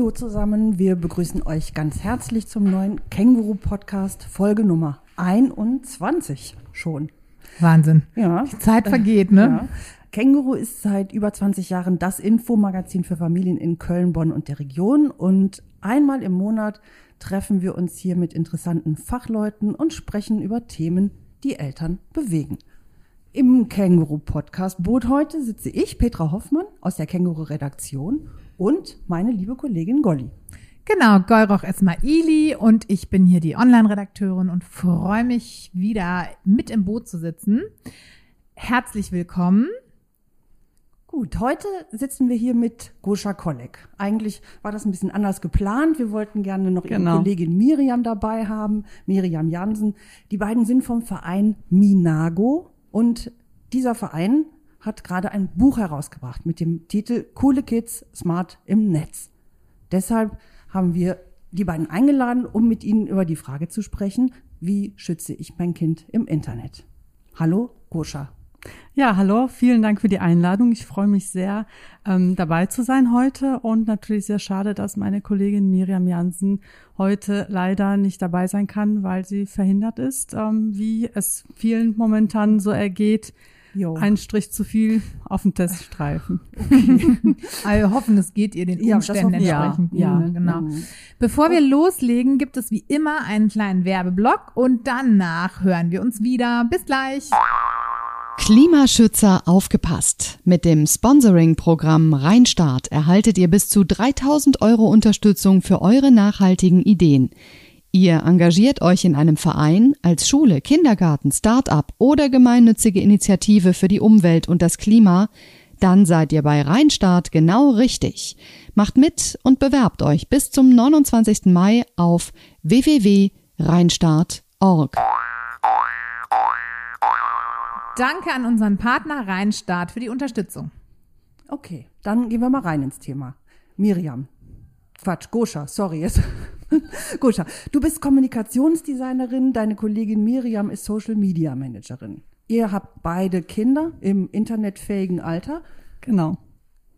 Hallo zusammen, wir begrüßen euch ganz herzlich zum neuen Känguru-Podcast, Folge Nummer 21 schon. Wahnsinn. Ja. Die Zeit vergeht, ne? Ja. Känguru ist seit über 20 Jahren das Infomagazin für Familien in Köln, Bonn und der Region und einmal im Monat treffen wir uns hier mit interessanten Fachleuten und sprechen über Themen, die Eltern bewegen. Im Känguru-Podcast-Boot heute sitze ich, Petra Hoffmann, aus der Känguru-Redaktion und meine liebe Kollegin Golli. Genau, Golroch Esmaili und ich bin hier die Online-Redakteurin und freue mich wieder mit im Boot zu sitzen. Herzlich willkommen. Gut, heute sitzen wir hier mit Goscha Kolleg. Eigentlich war das ein bisschen anders geplant. Wir wollten gerne noch Genau. ihre Kollegin Miriam dabei haben, Miriam Jansen. Die beiden sind vom Verein Minago und dieser Verein hat gerade ein Buch herausgebracht mit dem Titel Coole Kids Smart im Netz. Deshalb haben wir die beiden eingeladen, um mit ihnen über die Frage zu sprechen, wie schütze ich mein Kind im Internet? Hallo, Goscha. Ja, hallo, vielen Dank für die Einladung. Ich freue mich sehr, ähm, dabei zu sein heute und natürlich sehr schade, dass meine Kollegin Miriam Jansen heute leider nicht dabei sein kann, weil sie verhindert ist, ähm, wie es vielen momentan so ergeht. Jo. Ein Strich zu viel auf dem Teststreifen. Also wir hoffen, es geht ihr den Ja, Umständen wir. entsprechend. Ja, gut, ja. genau. Mhm. Bevor wir loslegen, gibt es wie immer einen kleinen Werbeblock und danach hören wir uns wieder. Bis gleich. Klimaschützer aufgepasst. Mit dem Sponsoring-Programm Rheinstart erhaltet ihr bis zu 3000 Euro Unterstützung für eure nachhaltigen Ideen. Ihr engagiert euch in einem Verein, als Schule, Kindergarten, Start-up oder gemeinnützige Initiative für die Umwelt und das Klima, dann seid ihr bei Rheinstart genau richtig. Macht mit und bewerbt euch bis zum 29. Mai auf www.rheinstart.org. Danke an unseren Partner Rheinstart für die Unterstützung. Okay, dann gehen wir mal rein ins Thema. Miriam. Quatsch, Goscha, sorry Goscha, du bist Kommunikationsdesignerin, deine Kollegin Miriam ist Social Media Managerin. Ihr habt beide Kinder im internetfähigen Alter. Genau.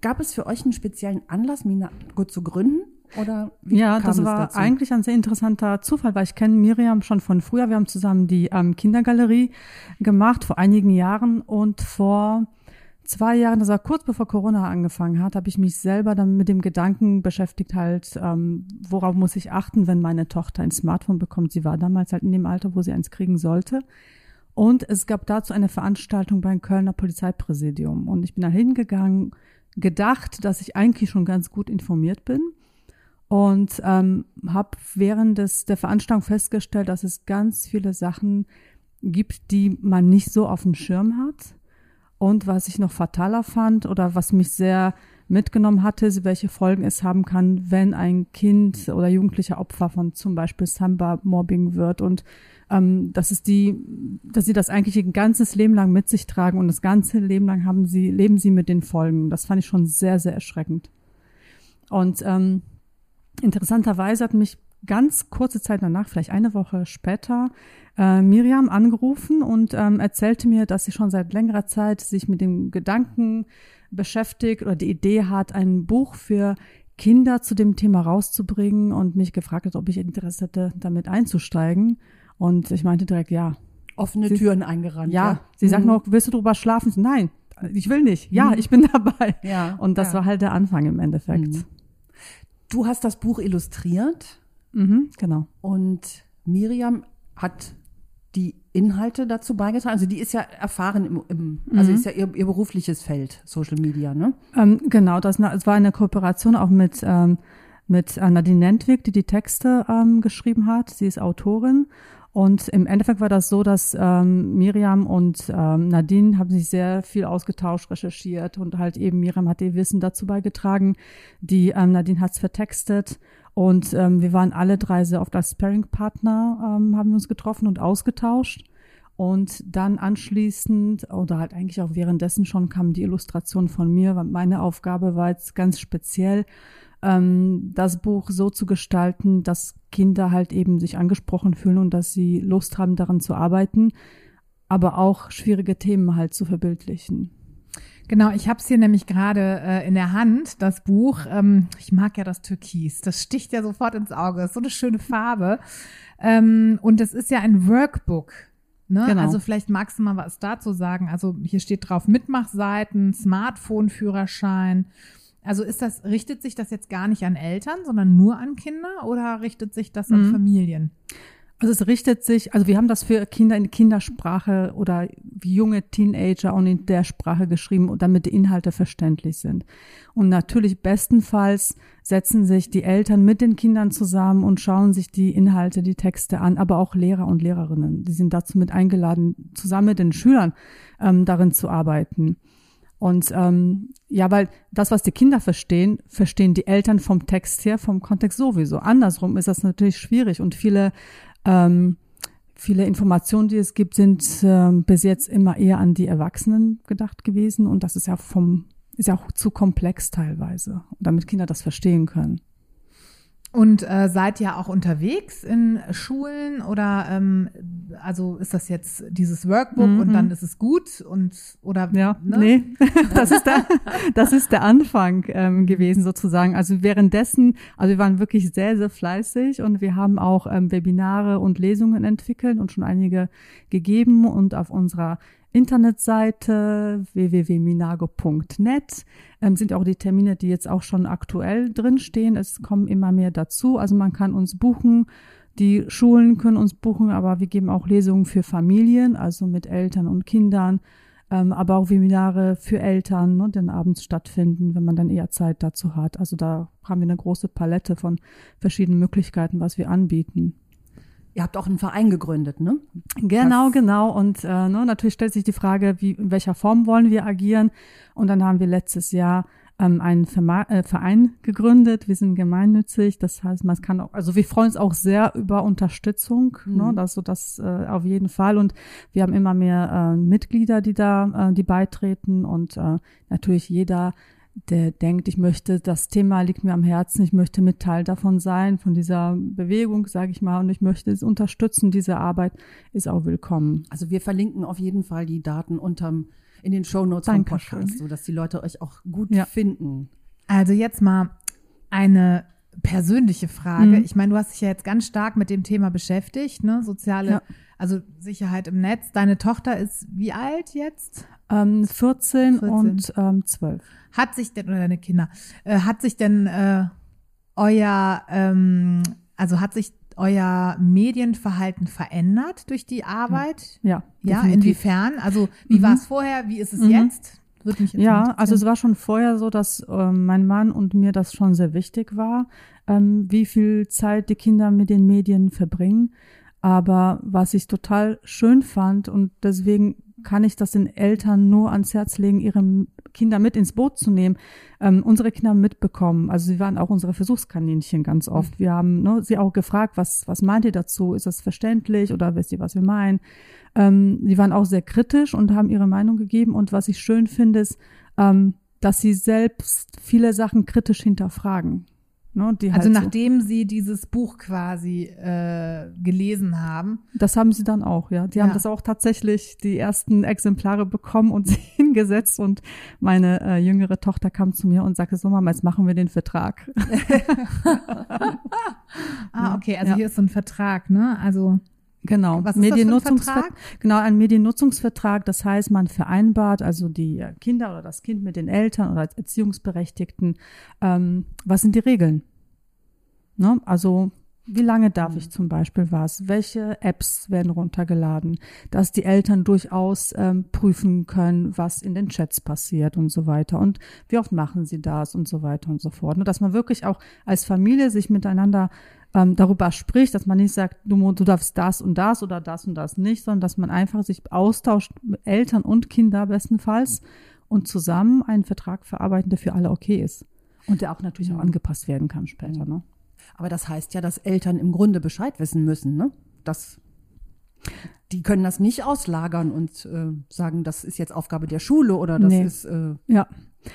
Gab es für euch einen speziellen Anlass, Minago zu gründen? Oder wie Ja, das war dazu? eigentlich ein sehr interessanter Zufall, weil ich kenne Miriam schon von früher. Wir haben zusammen die ähm, Kindergalerie gemacht vor einigen Jahren und vor zwei Jahren, das war kurz bevor Corona angefangen hat, habe ich mich selber dann mit dem Gedanken beschäftigt, halt, ähm, worauf muss ich achten, wenn meine Tochter ein Smartphone bekommt. Sie war damals halt in dem Alter, wo sie eins kriegen sollte. Und es gab dazu eine Veranstaltung beim Kölner Polizeipräsidium. Und ich bin da hingegangen, gedacht, dass ich eigentlich schon ganz gut informiert bin und ähm, habe während des, der Veranstaltung festgestellt, dass es ganz viele Sachen gibt, die man nicht so auf dem Schirm hat. Und was ich noch fataler fand oder was mich sehr mitgenommen hatte, welche Folgen es haben kann, wenn ein Kind oder Jugendlicher Opfer von zum Beispiel Samba-Mobbing wird und ähm, dass es die, dass sie das eigentlich ihr ganzes Leben lang mit sich tragen und das ganze Leben lang haben sie, leben sie mit den Folgen. Das fand ich schon sehr, sehr erschreckend. Und ähm, interessanterweise hat mich ganz kurze Zeit danach, vielleicht eine Woche später, äh, Miriam angerufen und ähm, erzählte mir, dass sie schon seit längerer Zeit sich mit dem Gedanken beschäftigt oder die Idee hat, ein Buch für Kinder zu dem Thema rauszubringen und mich gefragt hat, ob ich Interesse hätte, damit einzusteigen. Und ich meinte direkt, ja. offene Sie- Türen eingerannt. Ja, sie sagt Mhm. noch, willst du drüber schlafen? Nein, ich will nicht. Ja, ich bin dabei. Ja, Und das ja. war halt der Anfang im Endeffekt. Mhm. Du hast das Buch illustriert Mhm, genau. und Miriam hat die Inhalte dazu beigetragen. Also die ist ja erfahren im, im also Mhm. ist ja ihr, ihr berufliches Feld, Social Media, ne? Ähm, genau, das es war eine Kooperation auch mit, ähm, mit äh, Nadine Nentwig, die die Texte ähm, geschrieben hat. Sie ist Autorin. Und im Endeffekt war das so, dass ähm, Miriam und ähm, Nadine haben sich sehr viel ausgetauscht, recherchiert und halt eben Miriam hat ihr Wissen dazu beigetragen. Die ähm, Nadine hat's vertextet und ähm, wir waren alle drei sehr oft als Sparring-Partner, ähm, haben wir uns getroffen und ausgetauscht. Und dann anschließend oder halt eigentlich auch währenddessen schon kam die Illustration von mir, weil meine Aufgabe war jetzt ganz speziell, ähm, das Buch so zu gestalten, dass Kinder halt eben sich angesprochen fühlen und dass sie Lust haben, daran zu arbeiten, aber auch schwierige Themen halt zu verbildlichen. Genau, ich habe es hier nämlich gerade äh, in der Hand, das Buch. Ähm, ich mag ja das Türkis. Das sticht ja sofort ins Auge. Ist so eine schöne Farbe. Ähm, und es ist ja ein Workbook. Ne? Genau. Also vielleicht magst du mal was dazu sagen. Also hier steht drauf Mitmachseiten, Smartphone-Führerschein. Also ist das, richtet sich das jetzt gar nicht an Eltern, sondern nur an Kinder oder richtet sich das an Mhm. Familien? Also es richtet sich, also wir haben das für Kinder in Kindersprache oder junge Teenager und in der Sprache geschrieben, damit die Inhalte verständlich sind. Und natürlich bestenfalls setzen sich die Eltern mit den Kindern zusammen und schauen sich die Inhalte, die Texte an, aber auch Lehrer und Lehrerinnen. Die sind dazu mit eingeladen, zusammen mit den Schülern ähm, darin zu arbeiten. Und ähm, ja, weil das, was die Kinder verstehen, verstehen die Eltern vom Text her, vom Kontext sowieso. Andersrum ist das natürlich schwierig und viele ähm, viele Informationen, die es gibt, sind ähm, bis jetzt immer eher an die Erwachsenen gedacht gewesen und das ist ja vom ist ja auch zu komplex teilweise, damit Kinder das verstehen können. Und äh, seid ihr auch unterwegs in Schulen oder ähm, also ist das jetzt dieses Workbook Mhm. und dann ist es gut und oder Ja, ne? nee, das ist der, das ist der Anfang ähm, gewesen sozusagen. Also währenddessen, also wir waren wirklich sehr, sehr fleißig und wir haben auch ähm, Webinare und Lesungen entwickelt und schon einige gegeben und auf unserer Internetseite www.minago.net ähm, sind auch die Termine, die jetzt auch schon aktuell drinstehen. Es kommen immer mehr dazu. Also man kann uns buchen. Die Schulen können uns buchen, aber wir geben auch Lesungen für Familien, also mit Eltern und Kindern, ähm, aber auch Webinare für Eltern, ne, die dann abends stattfinden, wenn man dann eher Zeit dazu hat. Also da haben wir eine große Palette von verschiedenen Möglichkeiten, was wir anbieten. Ihr habt auch einen Verein gegründet, ne? Genau, Was- genau. Und äh, ne, natürlich stellt sich die Frage, wie, in welcher Form wollen wir agieren? Und dann haben wir letztes Jahr ähm, einen Verma äh, Verein gegründet. Wir sind gemeinnützig. Das heißt, man kann auch, also wir freuen uns auch sehr über Unterstützung. Ne, Mhm. das so das äh, auf jeden Fall. Und wir haben immer mehr äh, Mitglieder, die da, äh, die beitreten. Und äh, natürlich jeder der denkt, ich möchte, das Thema liegt mir am Herzen, ich möchte mit Teil davon sein, von dieser Bewegung, sage ich mal, und ich möchte es unterstützen, diese Arbeit ist auch willkommen. Also wir verlinken auf jeden Fall die Daten unterm in den Shownotes vom. Podcast, so dass die Leute euch auch gut Ja. finden. Also jetzt mal eine persönliche Frage. Mhm. Ich meine, du hast dich ja jetzt ganz stark mit dem Thema beschäftigt, ne? Soziale, Ja. Also Sicherheit im Netz. Deine Tochter ist wie alt jetzt? Ähm, 14, 14. und ähm, 12. Hat sich denn, oder deine Kinder, äh, hat sich denn äh, euer, ähm, also hat sich euer Medienverhalten verändert durch die Arbeit? Ja, Ja, definitiv. inwiefern? Also wie Mhm. war es vorher? Wie ist es Mhm. jetzt? Würde mich jetzt Ja, also es war schon vorher so, dass ähm, mein Mann und mir das schon sehr wichtig war, ähm, wie viel Zeit die Kinder mit den Medien verbringen. Aber was ich total schön fand und deswegen kann ich das den Eltern nur ans Herz legen, ihre Kinder mit ins Boot zu nehmen. Ähm, unsere Kinder mitbekommen, also sie waren auch unsere Versuchskaninchen ganz oft. Wir haben ne, sie auch gefragt, was, was meint ihr dazu? Ist das verständlich oder wisst ihr, was wir meinen? Ähm, sie waren auch sehr kritisch und haben ihre Meinung gegeben. Und was ich schön finde, ist, ähm, dass sie selbst viele Sachen kritisch hinterfragen. Ne, also halt so, nachdem sie dieses Buch quasi äh, gelesen haben, das haben sie dann auch, ja. Die Ja. haben das auch tatsächlich die ersten Exemplare bekommen und sie hingesetzt. Und meine äh, jüngere Tochter kam zu mir und sagte, so Mama, jetzt machen wir den Vertrag. Ah, okay, also Ja. hier ist so ein Vertrag, ne? Also Genau. Was ist das für ein Mediennutzungsver- Vertrag? Genau, ein Mediennutzungsvertrag. Das heißt, man vereinbart also die Kinder oder das Kind mit den Eltern oder als Erziehungsberechtigten. Ähm, was sind die Regeln? Ne? Also wie lange darf ich zum Beispiel was? Welche Apps werden runtergeladen? Dass die Eltern durchaus ähm, prüfen können, was in den Chats passiert und so weiter. Und wie oft machen sie das und so weiter und so fort. Ne? Dass man wirklich auch als Familie sich miteinander ähm, darüber spricht, dass man nicht sagt, du, du darfst das und das oder das und das nicht, sondern dass man einfach sich austauscht, Eltern und Kinder bestenfalls und zusammen einen Vertrag verarbeiten, der für alle okay ist. Und der auch natürlich auch angepasst werden kann später. Ne? Aber das heißt ja, dass Eltern im Grunde Bescheid wissen müssen, ne? Das, die können das nicht auslagern und äh, sagen, das ist jetzt Aufgabe der Schule oder das Nee. ist, äh, Ja,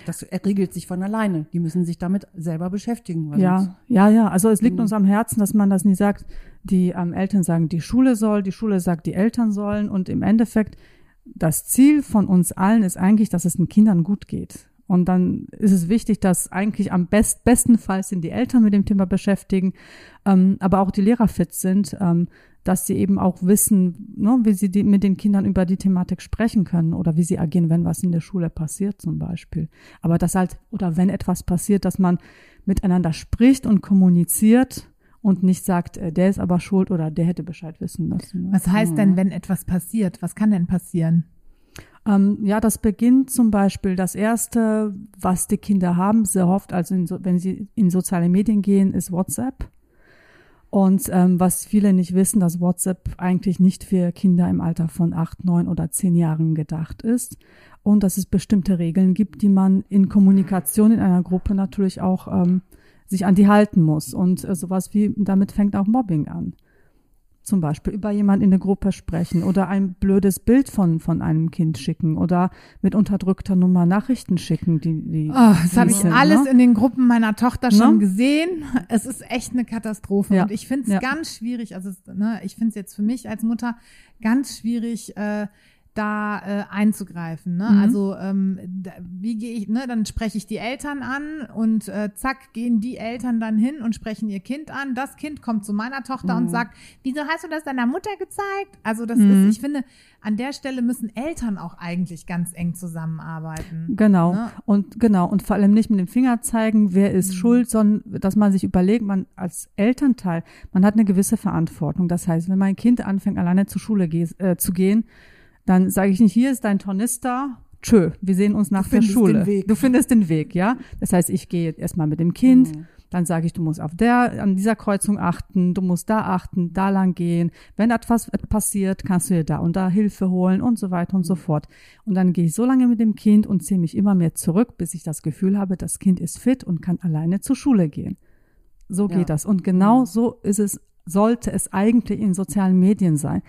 das regelt sich von alleine. Die müssen sich damit selber beschäftigen. ja, ja, ja. Also es liegt Mhm. uns am Herzen, dass man das nie sagt. Die ähm, Eltern sagen, die Schule soll, die Schule sagt, die Eltern sollen. Und im Endeffekt das Ziel von uns allen ist eigentlich, dass es den Kindern gut geht. Und dann ist es wichtig, dass eigentlich am best, bestenfalls sind die Eltern mit dem Thema beschäftigen, ähm, aber auch die Lehrer fit sind, ähm, dass sie eben auch wissen, ne, wie sie die, mit den Kindern über die Thematik sprechen können oder wie sie agieren, wenn was in der Schule passiert zum Beispiel. Aber das halt, oder wenn etwas passiert, dass man miteinander spricht und kommuniziert und nicht sagt, äh, der ist aber schuld oder der hätte Bescheid wissen müssen. Was heißt Mhm. denn, wenn etwas passiert? Was kann denn passieren? Ähm, ja, das beginnt zum Beispiel das erste, was die Kinder haben, sehr oft, also in wenn sie in soziale Medien gehen, ist WhatsApp. Und ähm, was viele nicht wissen, dass WhatsApp eigentlich nicht für Kinder im Alter von acht, neun oder zehn Jahren gedacht ist. Und dass es bestimmte Regeln gibt, die man in Kommunikation in einer Gruppe natürlich auch ähm, sich an die halten muss. Und äh, sowas wie, damit fängt auch Mobbing an. Zum Beispiel über jemanden in der Gruppe sprechen oder ein blödes Bild von, von einem Kind schicken oder mit unterdrückter Nummer Nachrichten schicken, die, die Oh, das habe ich sind, alles ne? in den Gruppen meiner Tochter schon Ne? gesehen. Es ist echt eine Katastrophe. Ja. Und ich finde es Ja. ganz schwierig, also ne, ich finde es jetzt für mich als Mutter ganz schwierig, äh, da äh, einzugreifen. Ne? Mhm. Also ähm, da, wie gehe ich, ne, dann spreche ich die Eltern an und äh, zack, gehen die Eltern dann hin und sprechen ihr Kind an. Das Kind kommt zu meiner Tochter Mhm. und sagt, wieso hast du das deiner Mutter gezeigt? Also das Mhm. ist, ich finde, an der Stelle müssen Eltern auch eigentlich ganz eng zusammenarbeiten. Genau. Ne? Und genau. Und vor allem nicht mit dem Finger zeigen, wer ist schuld, sondern dass man sich überlegt, man als Elternteil, man hat eine gewisse Verantwortung. Das heißt, wenn mein Kind anfängt, alleine zur Schule ge äh, zu gehen, dann sage ich nicht, hier ist dein Tornister, tschö, wir sehen uns nach der findest Schule. den Weg. Du findest den Weg, ja. Das heißt, ich gehe jetzt erstmal mit dem Kind, Mhm. dann sage ich, du musst auf der, an dieser Kreuzung achten, du musst da achten, da lang gehen. Wenn etwas passiert, kannst du dir da und da Hilfe holen und so weiter und so fort. Und dann gehe ich so lange mit dem Kind und ziehe mich immer mehr zurück, bis ich das Gefühl habe, das Kind ist fit und kann alleine zur Schule gehen. So Ja. geht das. Und genau so ist es, sollte es eigentlich in sozialen Medien sein,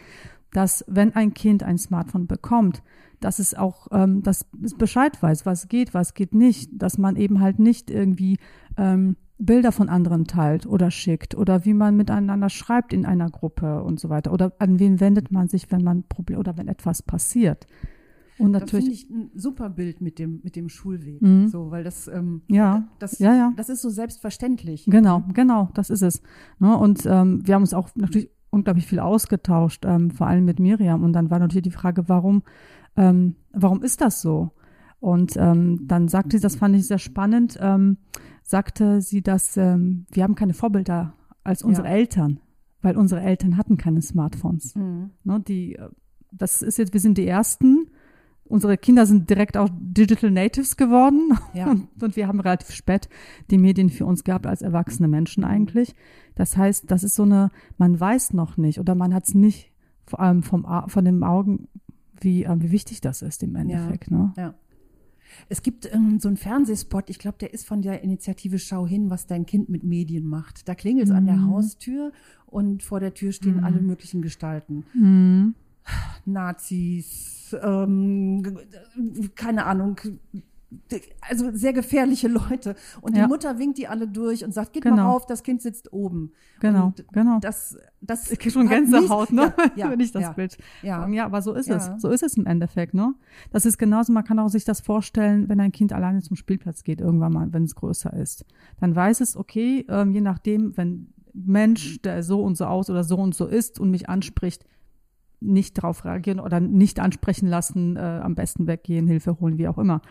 dass wenn ein Kind ein Smartphone bekommt, dass es auch, ähm, dass es Bescheid weiß, was geht, was geht nicht, dass man eben halt nicht irgendwie ähm, Bilder von anderen teilt oder schickt oder wie man miteinander schreibt in einer Gruppe und so weiter oder an wen wendet man sich, wenn man Problem oder wenn etwas passiert. Und Das finde natürlich, ich ein super Bild mit dem, mit dem Schulweg. Mhm. So, weil das, ähm, Ja. das, Ja, ja. das ist so selbstverständlich. Genau, genau, das ist es. Ne? Und ähm, wir haben uns auch natürlich unglaublich viel ausgetauscht, ähm, vor allem mit Miriam. Und dann war natürlich die Frage, warum, ähm, warum ist das so? Und ähm, dann sagte sie, das fand ich sehr spannend, ähm, sagte sie, dass ähm, wir haben keine Vorbilder als unsere Ja. Eltern, weil unsere Eltern hatten keine Smartphones. Mhm. Ne? Die, äh, das ist jetzt, wir sind die ersten. Unsere Kinder sind direkt auch Digital Natives geworden. Ja. Und, wir haben relativ spät die Medien für uns gehabt als erwachsene Menschen eigentlich. Das heißt, das ist so eine, man weiß noch nicht oder man hat es nicht vor allem vom, von den Augen, wie, äh, wie wichtig das ist im Endeffekt. Ne? Ja. Es gibt ähm, so einen Fernsehspot, ich glaube, der ist von der Initiative Schau hin, was dein Kind mit Medien macht. Da klingelt es an der Haustür und vor der Tür stehen alle möglichen Gestalten. Mhm. Nazis, ähm, keine Ahnung, also sehr gefährliche Leute. Und die Ja. Mutter winkt die alle durch und sagt, geht Genau. mal rauf, das Kind sitzt oben. Genau, und genau. Das, das Ich schon Gänsehaut, nicht- ne? Ja, ja, wenn ich das ja, Bild. Ja. Ja, aber so ist es. So ist es im Endeffekt, ne? Das ist genauso, man kann auch sich das vorstellen, wenn ein Kind alleine zum Spielplatz geht, irgendwann mal, wenn es größer ist. Dann weiß es, okay, ähm, je nachdem, wenn Mensch, der so und so aus oder so und so ist und mich anspricht, nicht darauf reagieren oder nicht ansprechen lassen, äh, am besten weggehen, Hilfe holen, wie auch immer.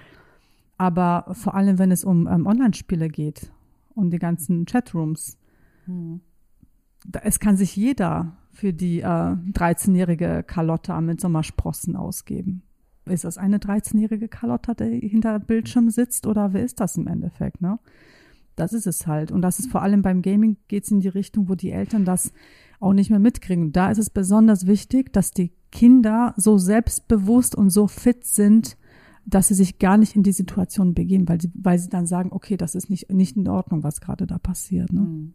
Aber vor allem, wenn es um ähm, Online-Spiele geht und die ganzen Chatrooms, Hm. da, es kann sich jeder für die äh, 13-jährige Carlotta mit Sommersprossen ausgeben. Ist das eine 13-jährige Carlotta, die hinter Bildschirm sitzt oder wer ist das im Endeffekt, ne? Das ist es halt. Und das ist vor allem beim Gaming geht's in die Richtung, wo die Eltern das auch nicht mehr mitkriegen. Da ist es besonders wichtig, dass die Kinder so selbstbewusst und so fit sind, dass sie sich gar nicht in die Situation begeben, weil sie, weil sie dann sagen, okay, das ist nicht, nicht in Ordnung, was gerade da passiert. Ne? Hm.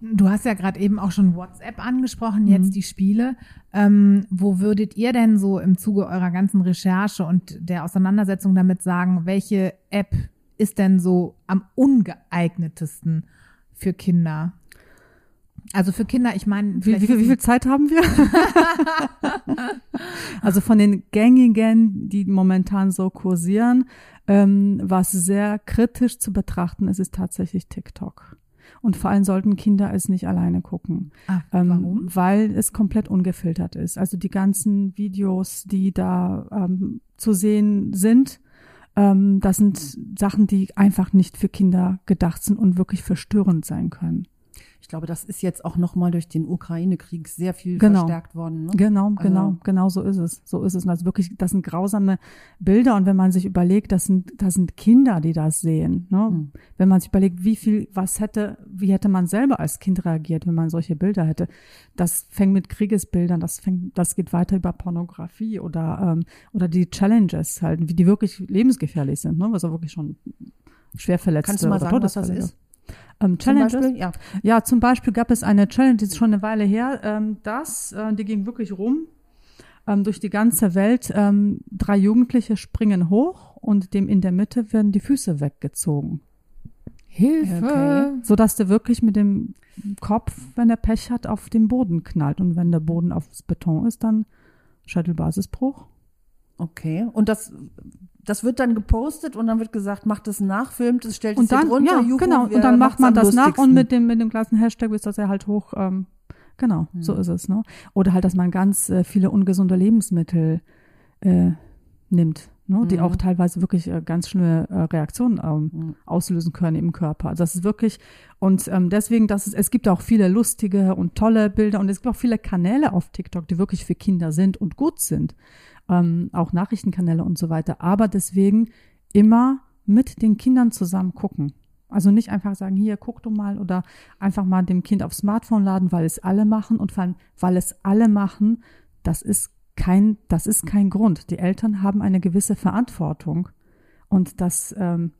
Du hast ja gerade eben auch schon WhatsApp angesprochen, Mhm. jetzt die Spiele. Ähm, wo würdet ihr denn so im Zuge eurer ganzen Recherche und der Auseinandersetzung damit sagen, welche App ist denn so am ungeeignetesten für Kinder? Also für Kinder, ich meine, Wie, wie, viel- wie viel Zeit haben wir? also von den gängigen, die momentan so kursieren, ähm, was sehr kritisch zu betrachten ist, ist tatsächlich TikTok. Und vor allem sollten Kinder es nicht alleine gucken. Ah, Ähm, warum? Weil es komplett ungefiltert ist. Also die ganzen Videos, die da ähm, zu sehen sind, ähm, das sind Sachen, die einfach nicht für Kinder gedacht sind und wirklich verstörend sein können. Ich glaube, das ist jetzt auch nochmal durch den Ukraine-Krieg sehr viel Genau. verstärkt worden. Ne? Genau, genau, Also- genau so ist es. So ist es. Und also wirklich, das sind grausame Bilder. Und wenn man sich überlegt, das sind, das sind Kinder, die das sehen. Ne? Hm. Wenn man sich überlegt, wie viel, was hätte, wie hätte man selber als Kind reagiert, wenn man solche Bilder hätte. Das fängt mit Kriegesbildern, das fängt, das geht weiter über Pornografie oder, ähm, oder die Challenges halt, wie die wirklich lebensgefährlich sind, ne? Was auch wirklich schon schwer verletzt Kannst du mal sagen, was das ist? Ähm, Zum Challenges? Beispiel? Ja. Ja, zum Beispiel gab es eine Challenge, die ist schon eine Weile her, ähm, das, äh, die ging wirklich rum ähm, durch die ganze Welt. Ähm, drei Jugendliche springen hoch und dem in der Mitte werden die Füße weggezogen. Hilfe. Okay. Sodass der wirklich mit dem Kopf, wenn er Pech hat, auf den Boden knallt. Und wenn der Boden aufs Beton ist, dann Shuttle-Basisbruch. Okay. Und das, das wird dann gepostet und dann wird gesagt, macht es nach, filmt es, stellt es dann, hier drunter, ja, juhu, genau, und dann macht man das nach und mit dem, mit dem gleichen Hashtag ist das ja halt hoch, ähm, genau, so ist es, ne? Oder halt, dass man ganz äh, viele ungesunde Lebensmittel äh, nimmt, ne? Die Mhm. auch teilweise wirklich äh, ganz schlimme äh, Reaktionen ähm, Mhm. auslösen können im Körper. Also das ist wirklich, und ähm, deswegen, dass es, es gibt auch viele lustige und tolle Bilder und es gibt auch viele Kanäle auf TikTok, die wirklich für Kinder sind und gut sind. Ähm, auch Nachrichtenkanäle und so weiter. Aber deswegen immer mit den Kindern zusammen gucken. Also nicht einfach sagen, hier, guck du mal oder einfach mal dem Kind aufs Smartphone laden, weil es alle machen und vor allem, weil es alle machen, das ist kein, das ist kein Grund. Die Eltern haben eine gewisse Verantwortung und das, ähm,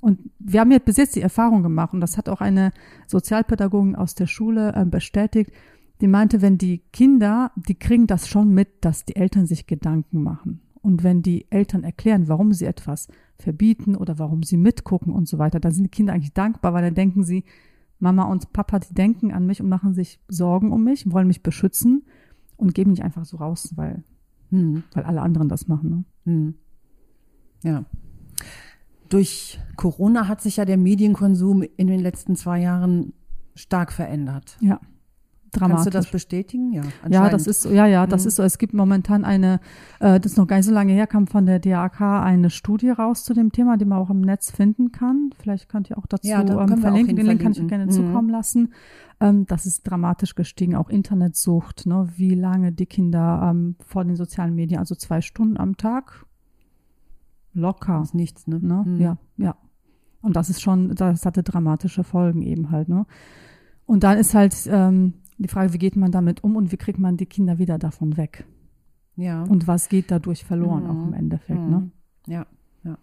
und wir haben jetzt bis jetzt die Erfahrung gemacht und das hat auch eine Sozialpädagogin aus der Schule äh, bestätigt, die meinte, wenn die Kinder, die kriegen das schon mit, dass die Eltern sich Gedanken machen. Und wenn die Eltern erklären, warum sie etwas verbieten oder warum sie mitgucken und so weiter, dann sind die Kinder eigentlich dankbar, weil dann denken sie, Mama und Papa, die denken an mich und machen sich Sorgen um mich, wollen mich beschützen und geben nicht einfach so raus, weil, Hm. weil alle anderen das machen. Ne? Hm. Ja. Durch Corona hat sich ja der Medienkonsum in den letzten zwei Jahren stark verändert. Ja. Dramatisch. Kannst du das bestätigen? Ja, Ja, das ist so, ja, ja, das Mhm. ist so. Es gibt momentan eine, äh, das ist noch gar nicht so lange her, kam von der DAK eine Studie raus zu dem Thema, die man auch im Netz finden kann. Vielleicht könnt ihr auch dazu Ja, ähm, auch verlinken. hin Den Link kann ich euch verlinken. gerne Mhm. zukommen lassen. Ähm, das ist dramatisch gestiegen, auch Internetsucht, ne, wie lange die Kinder ähm, vor den sozialen Medien, also zwei Stunden am Tag, locker. Das ist nichts, ne? Ne? Hm. Ja, ja. Und das ist schon, das hatte dramatische Folgen eben halt, ne? Und dann ist halt ähm, die Frage, wie geht man damit um und wie kriegt man die Kinder wieder davon weg? Ja. Und was geht dadurch verloren Mhm. auch im Endeffekt, Mhm. ne? Ja, ja.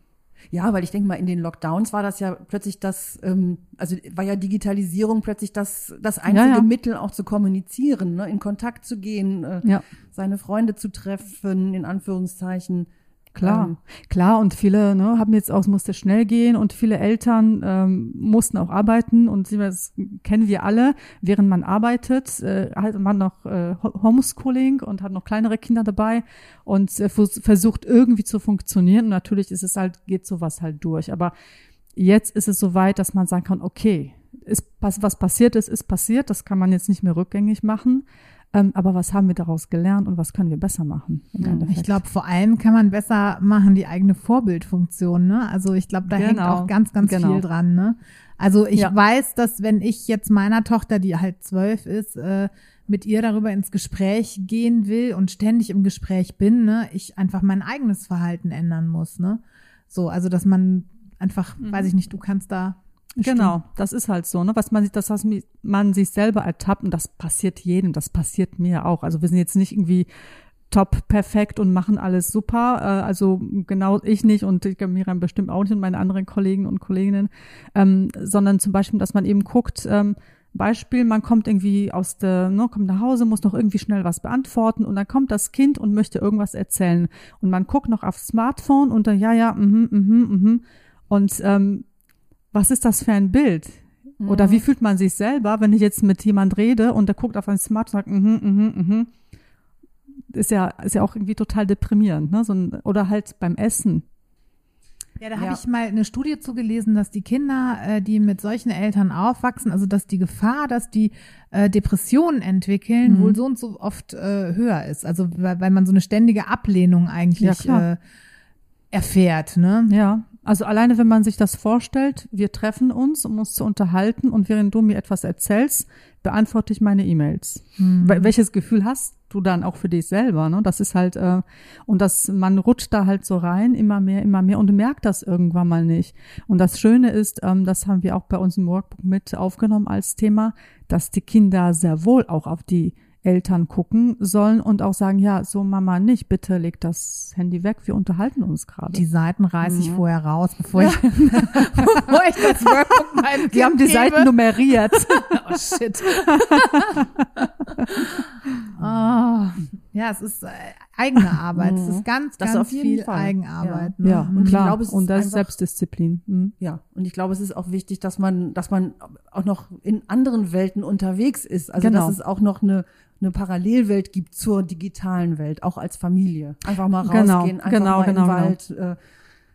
Ja, weil ich denke mal, in den Lockdowns war das ja plötzlich das, ähm, also war ja Digitalisierung plötzlich das, das einzige Ja, ja. Mittel auch zu kommunizieren, ne? in Kontakt zu gehen, äh, Ja, seine Freunde zu treffen, in Anführungszeichen. Klar. Ähm, Klar, und viele ne, haben jetzt auch, es musste schnell gehen und viele Eltern ähm, mussten auch arbeiten und das kennen wir alle, während man arbeitet, äh, hat man noch äh, Ho- Homeschooling und hat noch kleinere Kinder dabei und äh, vers- versucht irgendwie zu funktionieren. Und natürlich ist es halt, geht sowas halt durch. Aber jetzt ist es so weit, dass man sagen kann, okay, ist, was, was passiert ist, ist passiert, das kann man jetzt nicht mehr rückgängig machen. Ähm, aber was haben wir daraus gelernt und was können wir besser machen? Ich glaube, vor allem kann man besser machen die eigene Vorbildfunktion. Ne? Also ich glaube, da hängt Genau, auch ganz, ganz genau. viel dran. Ne? Also ich Ja. weiß, dass wenn ich jetzt meiner Tochter, die halt zwölf ist, äh, mit ihr darüber ins Gespräch gehen will und ständig im Gespräch bin, ne, ich einfach mein eigenes Verhalten ändern muss. Ne? So, also dass man einfach, weiß ich nicht, du kannst da Genau, das ist halt so, ne? Was man sich, das was man sich selber ertappt und das passiert jedem, das passiert mir auch. Also wir sind jetzt nicht irgendwie top perfekt und machen alles super. Äh, also genau ich nicht und Miriam bestimmt auch nicht und meine anderen Kollegen und Kolleginnen, ähm, sondern zum Beispiel, dass man eben guckt, ähm, Beispiel, man kommt irgendwie aus der, ne, kommt nach Hause, muss noch irgendwie schnell was beantworten und dann kommt das Kind und möchte irgendwas erzählen und man guckt noch aufs Smartphone und dann ja, ja, mhm, mhm, mhm und ähm, was ist das für ein Bild? Oder wie fühlt man sich selber, wenn ich jetzt mit jemand rede und der guckt auf ein Smart und sagt, mhm, mhm, mhm. Ist ja, ist ja auch irgendwie total deprimierend, ne? So ein, oder halt beim Essen. Ja, da habe Ja. ich mal eine Studie zugelesen, dass die Kinder, äh, die mit solchen Eltern aufwachsen, also dass die Gefahr, dass die äh, Depressionen entwickeln, Mhm. wohl so und so oft äh, höher ist. Also weil, weil man so eine ständige Ablehnung Ja, eigentlich klar. äh, erfährt. Ne? Ja, also alleine, wenn man sich das vorstellt, wir treffen uns, um uns zu unterhalten und während du mir etwas erzählst, beantworte ich meine E-Mails. Wel- Welches Gefühl hast du dann auch für dich selber? Ne? Das ist halt, äh, und das, man rutscht da halt so rein, immer mehr, immer mehr und du merkst das irgendwann mal nicht. Und das Schöne ist, ähm, das haben wir auch bei uns im Workbook mit aufgenommen als Thema, dass die Kinder sehr wohl auch auf die Eltern gucken sollen und auch sagen, ja, so Mama nicht, bitte leg das Handy weg, wir unterhalten uns gerade. Die Seiten reiße Mhm. ich vorher raus, bevor ich, bevor ich das Workbook meinem Die haben die Kind Seiten gebe. nummeriert. Oh shit. oh. Ja, es ist äh, eigene Arbeit. Es ist ganz, Das ganz auf jeden viel Fall. Eigenarbeit. Ja. Ne? ja, Und klar. glaube, es ist und das ist Selbstdisziplin. Mhm. Ja, und ich glaube, es ist auch wichtig, dass man, dass man auch noch in anderen Welten unterwegs ist. Also Genau. dass es auch noch eine, eine Parallelwelt gibt zur digitalen Welt, auch als Familie. Einfach mal Genau, rausgehen, einfach genau, mal genau, im genau. Wald, äh,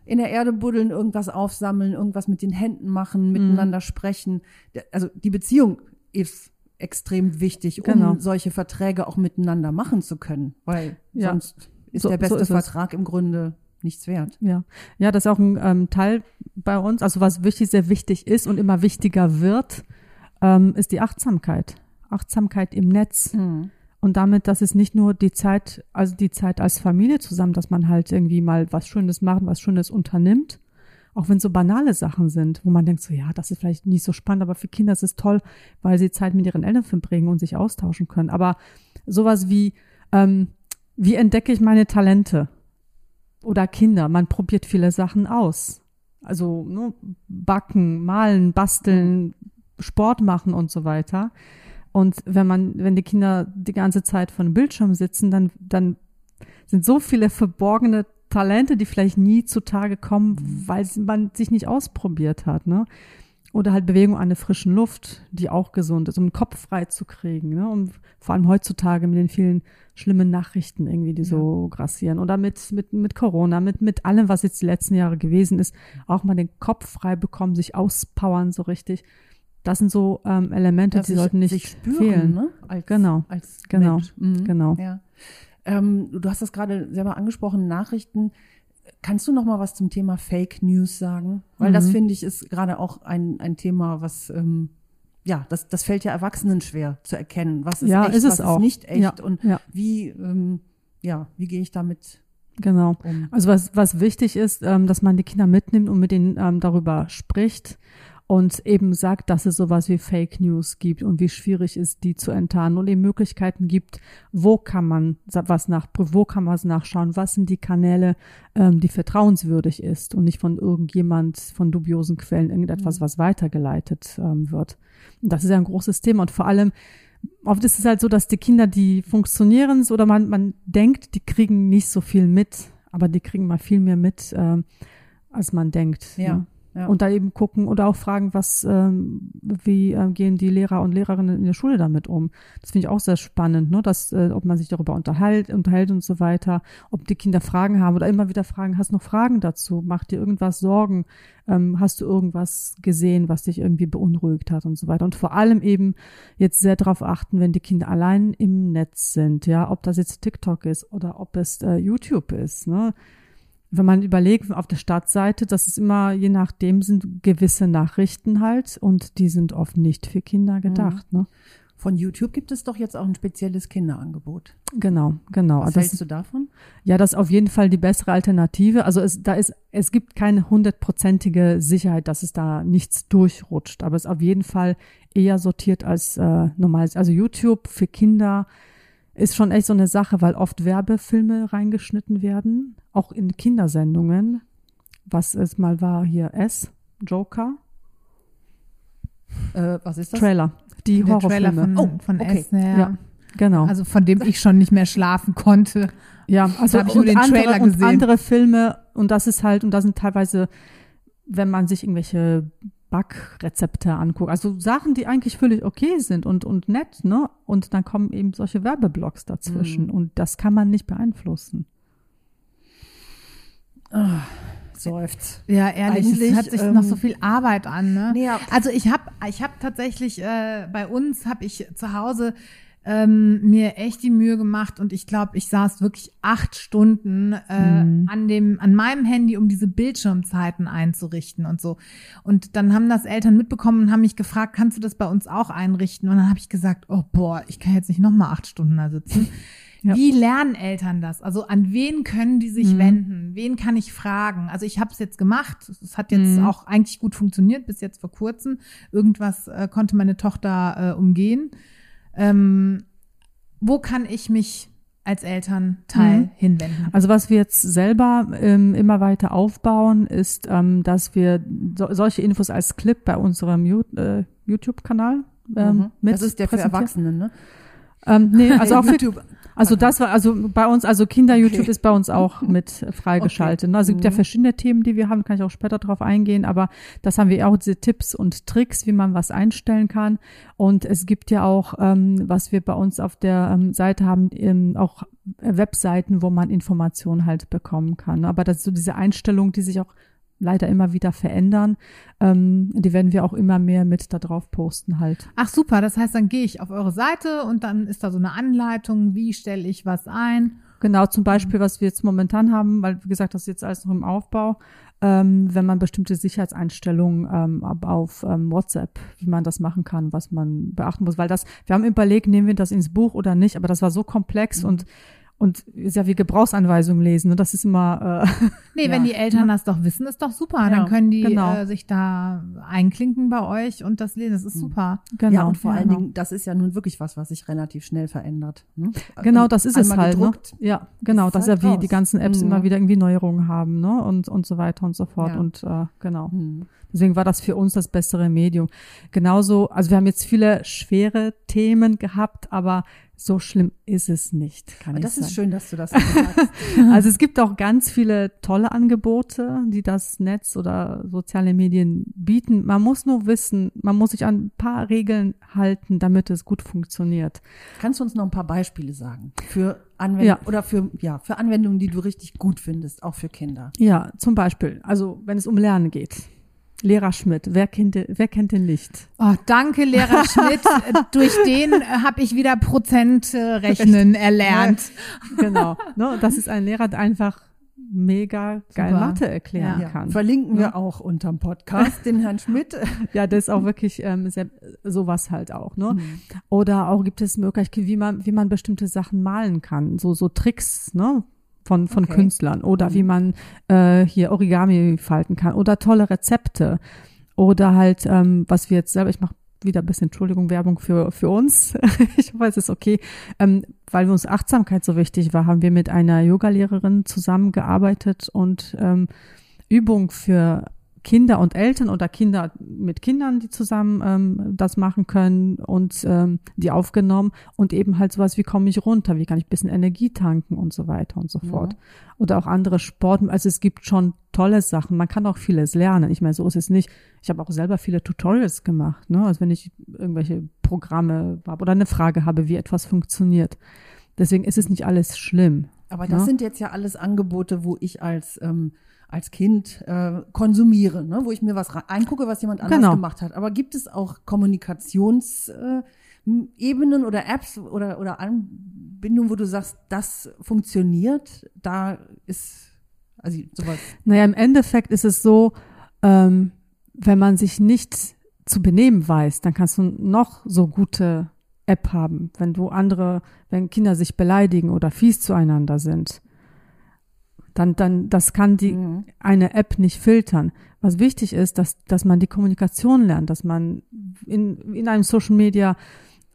in der Erde buddeln, irgendwas aufsammeln, irgendwas mit den Händen machen, miteinander sprechen. Der- Also die Beziehung ist extrem wichtig, um Genau. solche Verträge auch miteinander machen zu können, weil Ja. sonst ist So- der so beste ist es. Vertrag im Grunde nichts wert. Ja, ja, das ist auch ein ähm, Teil bei uns. Also was wichtig, sehr wichtig ist und immer wichtiger wird, ähm, ist die Achtsamkeit. Achtsamkeit im Netz. Und damit, dass es nicht nur die Zeit, also die Zeit als Familie zusammen, dass man halt irgendwie mal was Schönes macht, was Schönes unternimmt. Auch wenn so banale Sachen sind, wo man denkt so, ja, das ist vielleicht nicht so spannend, aber für Kinder ist es toll, weil sie Zeit mit ihren Eltern verbringen und sich austauschen können. Aber sowas wie, ähm, wie entdecke ich meine Talente? Oder Kinder, man probiert viele Sachen aus. Also ne, backen, malen, basteln, Sport machen und so weiter. Und wenn man, wenn die Kinder die ganze Zeit vor dem Bildschirm sitzen, dann, dann sind so viele verborgene Talente, die vielleicht nie zutage kommen, weil man sich nicht ausprobiert hat, ne? Oder halt Bewegung an der frischen Luft, die auch gesund ist, um den Kopf frei zu kriegen, ne? Um vor allem heutzutage mit den vielen schlimmen Nachrichten irgendwie, die so grassieren. Oder mit, mit, mit Corona, mit, mit allem, was jetzt die letzten Jahre gewesen ist, auch mal den Kopf frei bekommen, sich auspowern so richtig. Das sind so ähm, Elemente, Ja, die sollten nicht sich spüren, fehlen. Ne? Als, Genau, als genau. Mhm. genau. Ja. Ähm, du hast das gerade selber angesprochen, Nachrichten. Kannst du noch mal was zum Thema Fake News sagen? Weil Mhm. das finde ich ist gerade auch ein, ein Thema, was ähm, ja, das, das fällt ja Erwachsenen schwer zu erkennen. Was ist Ja, echt, ist es was auch. ist nicht echt Ja, und ja. wie ähm, ja, wie gehe ich damit Genau. um? Also was, was wichtig ist, ähm, dass man die Kinder mitnimmt und mit ihnen ähm, darüber spricht und eben sagt, dass es sowas wie Fake News gibt und wie schwierig ist, die zu enttarnen und eben Möglichkeiten gibt, wo kann man was nachprüfen, wo kann man was nachschauen, was sind die Kanäle, ähm, die vertrauenswürdig ist und nicht von irgendjemand, von dubiosen Quellen irgendetwas, was weitergeleitet ähm, wird. Und das ist ja ein großes Thema und vor allem oft ist es halt so, dass die Kinder, die funktionieren, oder man, man denkt, die kriegen nicht so viel mit, aber die kriegen mal viel mehr mit, ähm, als man denkt. Ja, ne? Ja. Und da eben gucken oder auch fragen, was, ähm, wie ähm, gehen die Lehrer und Lehrerinnen in der Schule damit um? Das finde ich auch sehr spannend, ne? dass, äh, ob man sich darüber unterhält, unterhält und so weiter, ob die Kinder Fragen haben oder immer wieder fragen, hast noch Fragen dazu? Macht dir irgendwas Sorgen? Ähm, hast du irgendwas gesehen, was dich irgendwie beunruhigt hat und so weiter? Und vor allem eben jetzt sehr darauf achten, wenn die Kinder allein im Netz sind, ja, ob das jetzt TikTok ist oder ob es äh, YouTube ist, ne? Wenn man überlegt, auf der Startseite, dass es immer, je nachdem sind gewisse Nachrichten halt und die sind oft nicht für Kinder gedacht. Ne? Von YouTube gibt es doch jetzt auch ein spezielles Kinderangebot. Genau, genau. Was hältst das, du davon? ja, das ist auf jeden Fall die bessere Alternative. Also es, da ist, es gibt keine hundertprozentige Sicherheit, dass es da nichts durchrutscht, aber es ist auf jeden Fall eher sortiert als äh, normales. Also YouTube für Kinder ist schon echt so eine Sache, weil oft Werbefilme reingeschnitten werden, auch in Kindersendungen. Was es mal war hier S, Joker, Äh, was ist das? Trailer, die Der Trailer Horrorfilme. von, Oh, von okay. S, ja. Ja. genau. Also von dem ich schon nicht mehr schlafen konnte. ja, also hab ich nur und den andere, Trailer und gesehen. andere Filme und das ist halt und da sind teilweise, wenn man sich irgendwelche Backrezepte angucke. Also Sachen, die eigentlich völlig okay sind und, und nett, ne? Und dann kommen eben solche Werbeblocks dazwischen Mhm. und das kann man nicht beeinflussen. Seufzt. Ja, ehrlich, Eigentlich, es hört sich ähm, noch so viel Arbeit an. Ne? Nee, ja. Also ich habe ich hab tatsächlich, äh, bei uns habe ich zu Hause ähm, mir echt die Mühe gemacht und ich glaube, ich saß wirklich acht Stunden äh, Mhm. an dem, an meinem Handy, um diese Bildschirmzeiten einzurichten und so. Und dann haben das Eltern mitbekommen und haben mich gefragt, kannst du das bei uns auch einrichten? Und dann habe ich gesagt, oh boah, ich kann jetzt nicht noch mal acht Stunden da sitzen. Ja. Wie lernen Eltern das? Also an wen können die sich wenden? Wen kann ich fragen? Also ich habe es jetzt gemacht. Es hat jetzt auch eigentlich gut funktioniert bis jetzt vor kurzem. Irgendwas äh, konnte meine Tochter äh, umgehen. Ähm, wo kann ich mich als Elternteil Mhm. hinwenden? Also was wir jetzt selber ähm, immer weiter aufbauen, ist, ähm, dass wir so, solche Infos als Clip bei unserem äh, YouTube-Kanal ähm, Mhm. mit Das ist der für. Erwachsene, ne? Ähm, nee, also auch für. Also das war, also bei uns, also Kinder-YouTube Okay. ist bei uns auch mit äh, freigeschaltet. ne? Also es gibt ja Mhm. verschiedene Themen, die wir haben, kann ich auch später drauf eingehen, aber das haben wir auch, diese Tipps und Tricks, wie man was einstellen kann. Und es gibt ja auch, ähm, was wir bei uns auf der ähm, Seite haben, ähm, auch Webseiten, wo man Informationen halt bekommen kann. Aber das ist so diese Einstellung, die sich auch leider immer wieder verändern, ähm, die werden wir auch immer mehr mit da drauf posten halt. Ach super, das heißt, dann gehe ich auf eure Seite und dann ist da so eine Anleitung, wie stelle ich was ein. Genau, zum Beispiel, was wir jetzt momentan haben, weil, wie gesagt, das ist jetzt alles noch im Aufbau, ähm, wenn man bestimmte Sicherheitseinstellungen ähm, auf ähm, WhatsApp, wie man das machen kann, was man beachten muss. Weil das, wir haben überlegt, nehmen wir das ins Buch oder nicht, aber das war so komplex und und ist ja wie Gebrauchsanweisungen lesen. Ne? Das ist immer äh, Nee, Ja. wenn die Eltern das doch wissen, ist doch super. Dann Ja, können die genau. äh, sich da einklinken bei euch und das lesen. Das ist super. genau. ja, und vor allen genau. Dingen, das ist ja nun wirklich was, was sich relativ schnell verändert. Ne? Genau, das ist es Einmal halt. gedruckt, Ne? Ja, genau. ist Das ist halt ja wie raus. die ganzen Apps Mhm. immer wieder irgendwie Neuerungen haben, ne? Und und so weiter und so fort. Ja. Und äh, genau. Hm. Deswegen war das für uns das bessere Medium. Genauso, also wir haben jetzt viele schwere Themen gehabt, aber so schlimm ist es nicht, kann Aber das sagen. ist schön, dass du das sagst. Also es gibt auch ganz viele tolle Angebote, die das Netz oder soziale Medien bieten. Man muss nur wissen, man muss sich an ein paar Regeln halten, damit es gut funktioniert. Kannst du uns noch ein paar Beispiele sagen für Anwendungen Ja. oder für ja für Anwendungen, die du richtig gut findest, auch für Kinder? Ja, zum Beispiel, also wenn es um Lernen geht. Lehrer Schmidt, wer kennt, den- wer kennt den nicht? Oh, danke, Lehrer Schmidt. Durch den äh, habe ich wieder Prozent äh, rechnen erlernt. Genau. ne, das ist ein Lehrer, der einfach mega geil Super. Mathe erklären Ja, kann. verlinken wir auch unterm Podcast den Herrn Schmidt. Ja, das ist auch wirklich ähm, sehr, sowas halt auch, ne? Mhm. Oder auch gibt es Möglichkeiten, wie man, wie man bestimmte Sachen malen kann, so so Tricks, ne? Von, von Okay. Künstlern oder Mhm. wie man äh, hier Origami falten kann oder tolle Rezepte oder halt ähm, was wir jetzt selber ich mache wieder ein bisschen Entschuldigung Werbung für für uns ich hoffe es ist okay ähm, weil uns Achtsamkeit so wichtig war haben wir mit einer Yogalehrerin zusammengearbeitet und ähm, Übung für Kinder und Eltern oder Kinder mit Kindern, die zusammen ähm, das machen können und ähm, die aufgenommen und eben halt sowas, wie komme ich runter, wie kann ich ein bisschen Energie tanken und so weiter und so fort. Oder auch andere Sport, also es gibt schon tolle Sachen, man kann auch vieles lernen. Ich meine, so ist es nicht. Ich habe auch selber viele Tutorials gemacht, ne? Also wenn ich irgendwelche Programme habe oder eine Frage habe, wie etwas funktioniert. Deswegen ist es nicht alles schlimm. Aber das Ja. sind jetzt ja alles Angebote, wo ich als ähm, als Kind äh, konsumiere, ne? wo ich mir was rein- eingucke, was jemand anders Genau. gemacht hat. Aber gibt es auch Kommunikationsebenen äh, oder Apps oder oder Anbindungen, wo du sagst, das funktioniert? Da ist also sowas. Naja, im Endeffekt ist es so, ähm, wenn man sich nicht zu benehmen weiß, dann kannst du noch so gute App haben, wenn du andere, wenn Kinder sich beleidigen oder fies zueinander sind. Dann, dann, das kann die, Mhm. eine App nicht filtern. Was wichtig ist, dass, dass man die Kommunikation lernt, dass man in, in einem Social Media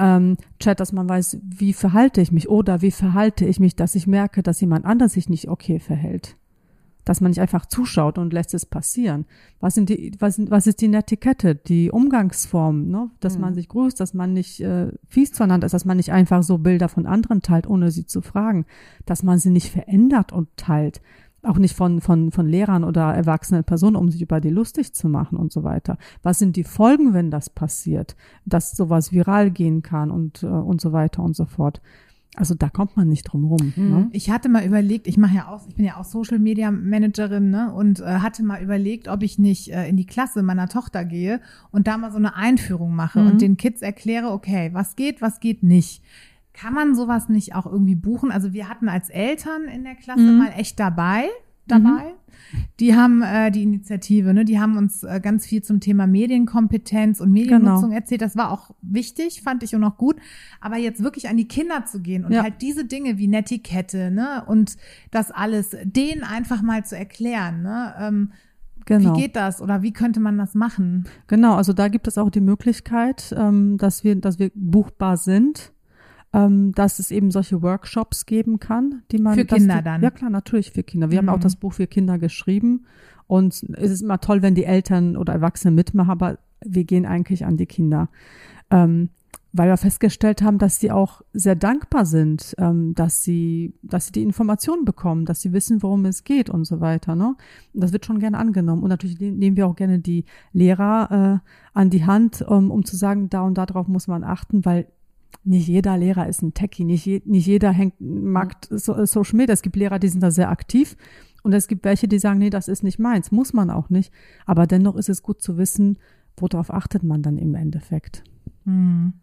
ähm, Chat, dass man weiß, wie verhalte ich mich oder wie verhalte ich mich, dass ich merke, dass jemand anders sich nicht okay verhält. Dass man nicht einfach zuschaut und lässt es passieren. Was sind die, was, sind, was ist die Netiquette, die Umgangsform, ne? dass man sich grüßt, dass man nicht äh, fies zueinander ist, dass man nicht einfach so Bilder von anderen teilt, ohne sie zu fragen, dass man sie nicht verändert und teilt, auch nicht von, von, von Lehrern oder erwachsenen Personen, um sich über die lustig zu machen und so weiter. Was sind die Folgen, wenn das passiert? Dass sowas viral gehen kann und, äh, und so weiter und so fort. Also da kommt man nicht drum rum. Mhm. Ne? Ich hatte mal überlegt, ich mache ja auch, ich bin ja auch Social Media Managerin, ne, und äh, hatte mal überlegt, ob ich nicht äh, in die Klasse meiner Tochter gehe und da mal so eine Einführung mache Mhm. und den Kids erkläre, okay, was geht, was geht nicht. Kann man sowas nicht auch irgendwie buchen? Also wir hatten als Eltern in der Klasse Mhm. mal echt dabei, dabei. Die haben äh, die Initiative, ne? Die haben uns äh, ganz viel zum Thema Medienkompetenz und Mediennutzung Genau. erzählt. Das war auch wichtig, fand ich und auch gut. Aber jetzt wirklich an die Kinder zu gehen und Ja. halt diese Dinge wie Netiquette, ne? Und das alles, denen einfach mal zu erklären, ne? Ähm, Genau. Wie geht das oder wie könnte man das machen? Genau, also da gibt es auch die Möglichkeit, ähm, dass wir, dass wir buchbar sind, ähm, dass es eben solche Workshops geben kann, die man Für Kinder die, dann? Ja klar, natürlich für Kinder. Wir haben Mhm. auch das Buch für Kinder geschrieben und es ist immer toll, wenn die Eltern oder Erwachsene mitmachen, aber wir gehen eigentlich an die Kinder. Ähm, weil wir festgestellt haben, dass sie auch sehr dankbar sind, ähm, dass sie, dass sie die Informationen bekommen, dass sie wissen, worum es geht und so weiter. Ne? Und das wird schon gerne angenommen. Und natürlich ne- nehmen wir auch gerne die Lehrer äh, an die Hand, um, um zu sagen, da und darauf muss man achten, weil nicht jeder Lehrer ist ein Techie, nicht, je, nicht jeder hängt, mag so, äh, Social Media. Es gibt Lehrer, die sind da sehr aktiv. Und es gibt welche, die sagen, nee, das ist nicht meins. Muss man auch nicht. Aber dennoch ist es gut zu wissen, worauf achtet man dann im Endeffekt. Hm.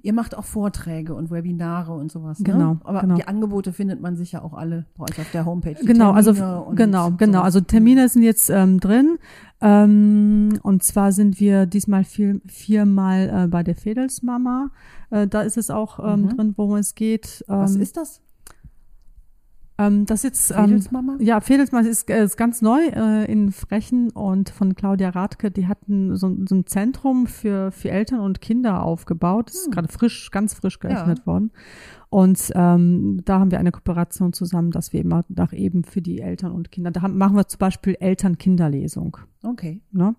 Ihr macht auch Vorträge und Webinare und sowas. Genau, Ne? Aber genau. die Angebote findet man sicher auch alle bei euch auf der Homepage. Die Genau, also Termine und genau, genau. Also Termine sind jetzt ähm, drin. Ähm, und zwar sind wir diesmal vier, viermal äh, bei der Fedelsmama. Äh, da ist es auch ähm, Mhm. drin, worum es geht. Ähm, Was ist das? Ähm, das ist ähm, Fedelsmama? ja Fedelsmama ist, äh, ist ganz neu äh, in Frechen und von Claudia Radke. Die hatten so, so ein Zentrum für für Eltern und Kinder aufgebaut. Das ist Hm. gerade frisch, ganz frisch geöffnet Ja. worden. Und ähm, da haben wir eine Kooperation zusammen, dass wir immer nach eben für die Eltern und Kinder. Da haben, machen wir zum Beispiel Eltern-Kinderlesung. Okay. Ne?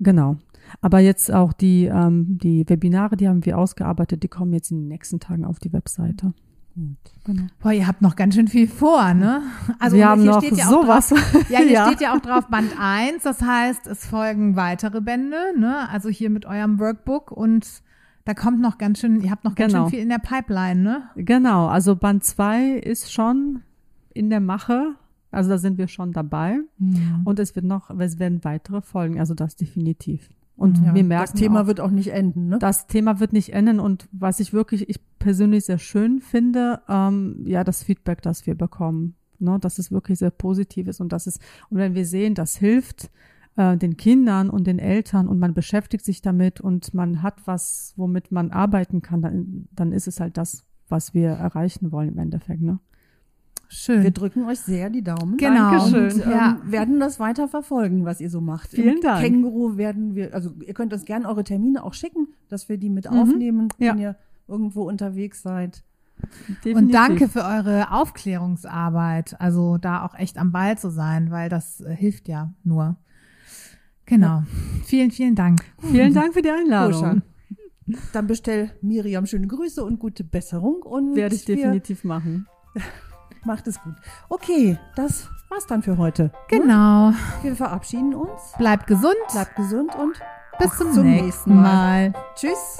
Genau. Aber jetzt auch die, ähm, die Webinare, die haben wir ausgearbeitet, die kommen jetzt in den nächsten Tagen auf die Webseite. Gut. Genau. Boah, ihr habt noch ganz schön viel vor, ne? Also wir haben hier noch steht ja auch sowas. Drauf, ja, hier Ja. steht ja auch drauf Band 1, das heißt, es folgen weitere Bände, ne? Also hier mit eurem Workbook und da kommt noch ganz schön, ihr habt noch ganz Genau. schön viel in der Pipeline, ne? Genau, also Band 2 ist schon in der Mache. Also da sind wir schon dabei. Und es wird noch, es werden weitere folgen, also das definitiv. Und Ja, wir merken das Thema auch, wird auch nicht enden, ne? das Thema wird nicht enden. Und was ich wirklich, ich persönlich sehr schön finde, ähm, ja, das Feedback, das wir bekommen. Ne, dass es wirklich sehr positiv ist und das ist, und wenn wir sehen, das hilft äh, den Kindern und den Eltern und man beschäftigt sich damit und man hat was, womit man arbeiten kann, dann, dann ist es halt das, was wir erreichen wollen im Endeffekt. Ne? Schön. Wir drücken euch sehr die Daumen. Genau. Dankeschön. Und ähm, Ja. werden das weiter verfolgen, was ihr so macht. Vielen Im Dank. Känguru werden wir, also ihr könnt uns gerne eure Termine auch schicken, dass wir die mit aufnehmen, Mhm. Ja. wenn ihr irgendwo unterwegs seid. Definitiv. Und danke für eure Aufklärungsarbeit, also da auch echt am Ball zu sein, weil das äh, hilft ja nur. Genau. Vielen, vielen Dank. Vielen Dank für die Koscher. Einladung. Dann bestell Miriam schöne Grüße und gute Besserung und Werde ich definitiv machen. Macht es gut. Okay, das war's dann für heute. Genau. Wir verabschieden uns. Bleibt gesund. Bleibt gesund und Bis zum, zum nächsten nächsten Mal. Mal. tschüss.